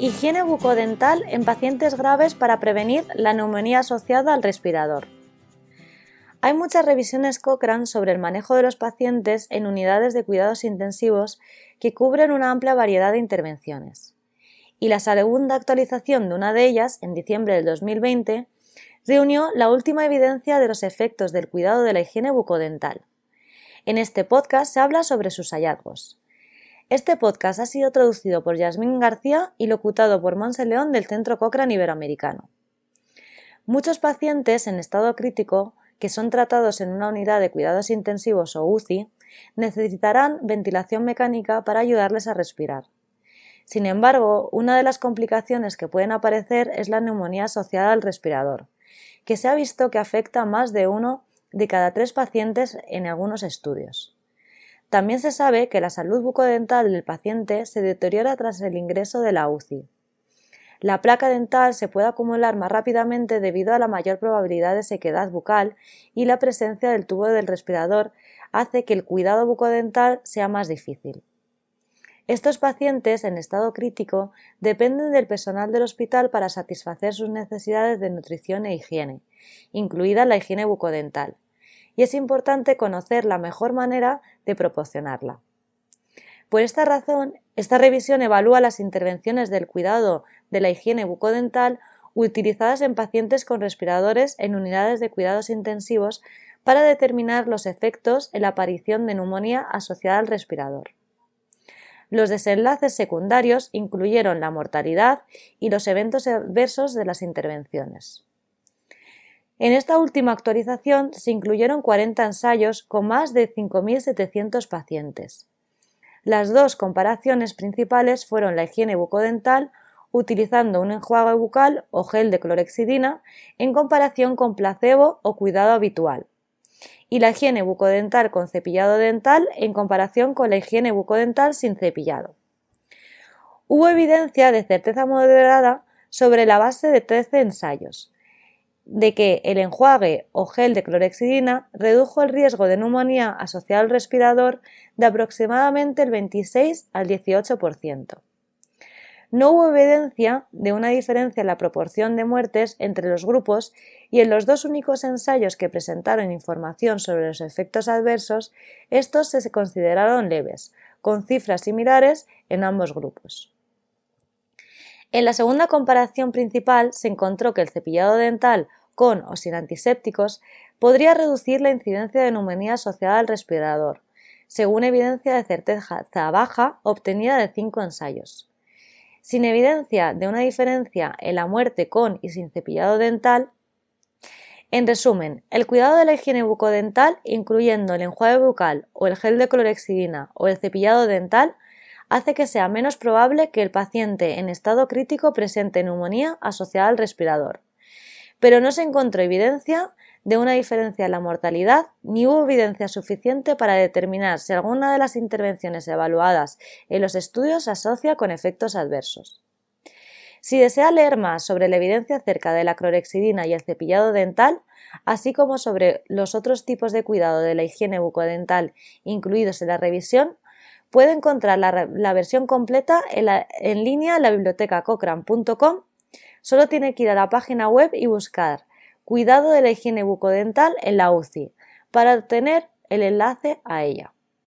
Higiene bucodental en pacientes graves para prevenir la neumonía asociada al respirador. Hay muchas revisiones Cochrane sobre el manejo de los pacientes en unidades de cuidados intensivos que cubren una amplia variedad de intervenciones. Y la segunda actualización de una de ellas, en diciembre del 2020, reunió la última evidencia de los efectos del cuidado de la higiene bucodental. En este podcast se habla sobre sus hallazgos. Este podcast ha sido traducido por Yasmín García y locutado por Monse León del Centro Cochrane Iberoamericano. Muchos pacientes en estado crítico que son tratados en una unidad de cuidados intensivos o UCI necesitarán ventilación mecánica para ayudarles a respirar. Sin embargo, una de las complicaciones que pueden aparecer es la neumonía asociada al respirador, que se ha visto que afecta a más de uno de cada tres pacientes en algunos estudios. También se sabe que la salud bucodental del paciente se deteriora tras el ingreso de la UCI. La placa dental se puede acumular más rápidamente debido a la mayor probabilidad de sequedad bucal y la presencia del tubo del respirador hace que el cuidado bucodental sea más difícil. Estos pacientes en estado crítico dependen del personal del hospital para satisfacer sus necesidades de nutrición e higiene, incluida la higiene bucodental y es importante conocer la mejor manera de proporcionarla. Por esta razón, esta revisión evalúa las intervenciones del cuidado de la higiene bucodental utilizadas en pacientes con respiradores en unidades de cuidados intensivos para determinar los efectos en la aparición de neumonía asociada al respirador. Los desenlaces secundarios incluyeron la mortalidad y los eventos adversos de las intervenciones. En esta última actualización se incluyeron 40 ensayos con más de 5.700 pacientes. Las dos comparaciones principales fueron la higiene bucodental utilizando un enjuague bucal o gel de clorexidina en comparación con placebo o cuidado habitual, y la higiene bucodental con cepillado dental en comparación con la higiene bucodental sin cepillado. Hubo evidencia de certeza moderada sobre la base de 13 ensayos, de que el enjuague o gel de clorexidina redujo el riesgo de neumonía asociado al respirador de aproximadamente el 26 al 18%. No hubo evidencia de una diferencia en la proporción de muertes entre los grupos y en los dos únicos ensayos que presentaron información sobre los efectos adversos, estos se consideraron leves, con cifras similares en ambos grupos. En la segunda comparación principal se encontró que el cepillado dental con o sin antisépticos podría reducir la incidencia de neumonía asociada al respirador, según evidencia de certeza baja obtenida de cinco ensayos. Sin evidencia de una diferencia en la muerte con y sin cepillado dental, en resumen, el cuidado de la higiene bucodental, incluyendo el enjuague bucal o el gel de clorexidina o el cepillado dental, hace que sea menos probable que el paciente en estado crítico presente neumonía asociada al respirador. Pero no se encontró evidencia de una diferencia en la mortalidad ni hubo evidencia suficiente para determinar si alguna de las intervenciones evaluadas en los estudios se asocia con efectos adversos. Si desea leer más sobre la evidencia acerca de la clorexidina y el cepillado dental, así como sobre los otros tipos de cuidado de la higiene bucodental incluidos en la revisión, Puede encontrar la, versión completa en, línea en la biblioteca cochrane.com. Solo tiene que ir a la página web y buscar Cuidado de la higiene bucodental en la UCI para obtener el enlace a ella.